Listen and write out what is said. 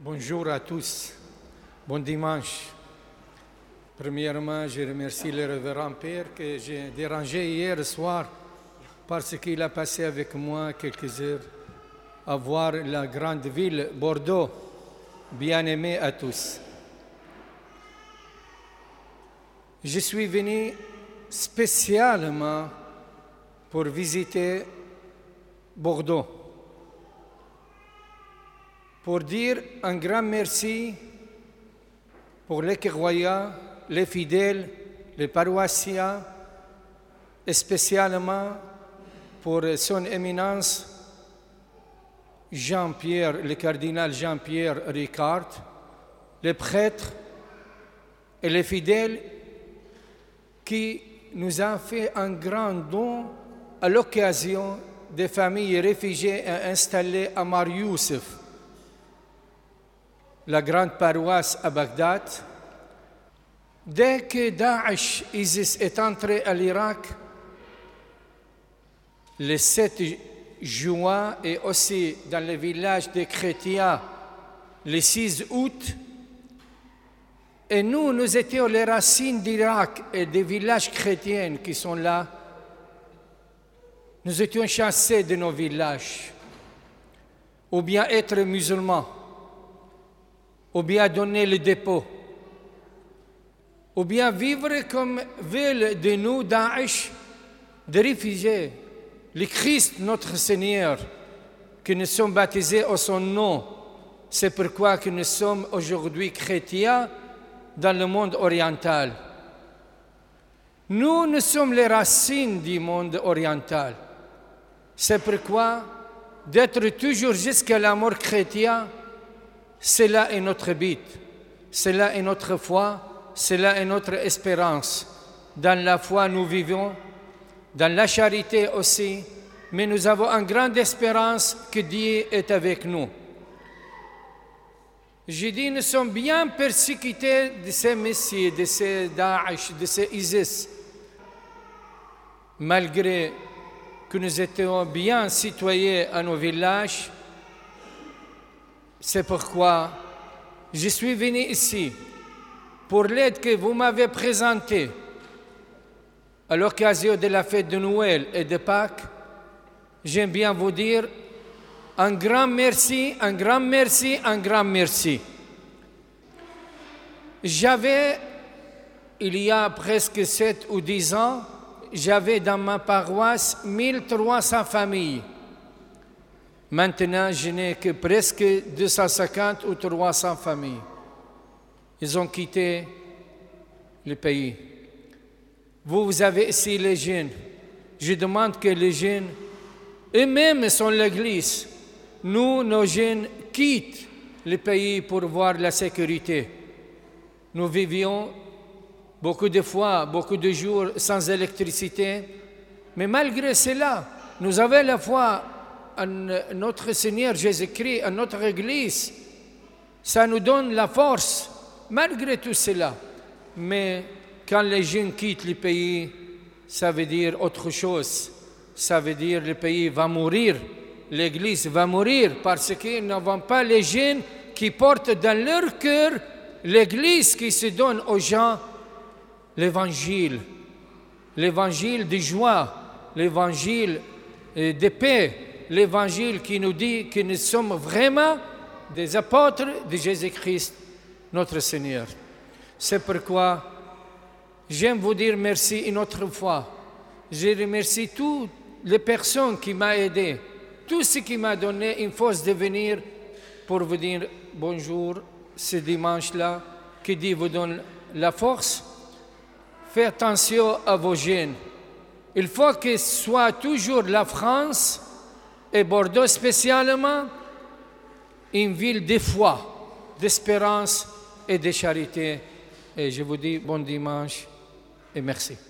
Bonjour à tous. Bon dimanche. Premièrement, je remercie le révérend Père que j'ai dérangé hier soir parce qu'il a passé avec moi quelques heures à voir la grande ville Bordeaux, bien aimée à tous. Je suis venu spécialement pour visiter Bordeaux, pour dire un grand merci pour les croyants, les fidèles, les paroissiens, spécialement pour son éminence Jean-Pierre, le cardinal Jean-Pierre Ricard, les prêtres et les fidèles qui nous ont fait un grand don à l'occasion des familles réfugiées installées à Mar Youssef, la grande paroisse à Bagdad. Dès que Daesh, ISIS, est entré à l'Irak, le 7 juin et aussi dans le village des chrétiens le 6 août, et nous, nous étions les racines d'Irak et des villages chrétiens qui sont là. Nous étions chassés de nos villages, ou bien être musulmans, ou bien donner le dépôt, ou bien vivre comme veulent de nous Daesh, de réfugiés. Le Christ, notre Seigneur, que nous sommes baptisés au son nom, c'est pourquoi que nous sommes aujourd'hui chrétiens dans le monde oriental. Nous, nous sommes les racines du monde oriental. C'est pourquoi d'être toujours jusqu'à la mort chrétien, cela est notre but, cela est notre foi, cela est notre espérance. Dans la foi, nous vivons, dans la charité aussi, mais nous avons une grande espérance que Dieu est avec nous. J'ai dit, nous sommes bien persécutés de ces messieurs, de ces Daesh, de ces ISIS, malgré que nous étions bien citoyens à nos villages. C'est pourquoi je suis venu ici pour l'aide que vous m'avez présentée à l'occasion de la fête de Noël et de Pâques. J'aime bien vous dire un grand merci, un grand merci, un grand merci. J'avais, il y a presque sept ou dix ans, j'avais dans ma paroisse 1300 familles. Maintenant, je n'ai que presque 250 ou 300 familles. Ils ont quitté le pays. Vous, vous avez ici les jeunes. Je demande que les jeunes, eux-mêmes sont l'Église. Nous, nos jeunes, quittent le pays pour voir la sécurité. Nous vivions beaucoup de fois, beaucoup de jours sans électricité, mais malgré cela, nous avons la foi en notre Seigneur Jésus-Christ, en notre Église. Ça nous donne la force, malgré tout cela. Mais quand les jeunes quittent le pays, ça veut dire autre chose. Ça veut dire le pays va mourir, l'Église va mourir, parce qu'ils n'avons pas les jeunes qui portent dans leur cœur l'Église qui se donne aux gens l'évangile, l'évangile de joie, l'évangile de paix, l'évangile qui nous dit que nous sommes vraiment des apôtres de Jésus-Christ, notre Seigneur. C'est pourquoi j'aime vous dire merci une autre fois. Je remercie toutes les personnes qui m'ont aidé, tout ce qui m'a donné une force de venir pour vous dire bonjour ce dimanche-là, que Dieu vous donne la force. Faites attention à vos jeunes. Il faut que soit toujours la France et Bordeaux spécialement une ville de foi, d'espérance et de charité. Et je vous dis bon dimanche et merci.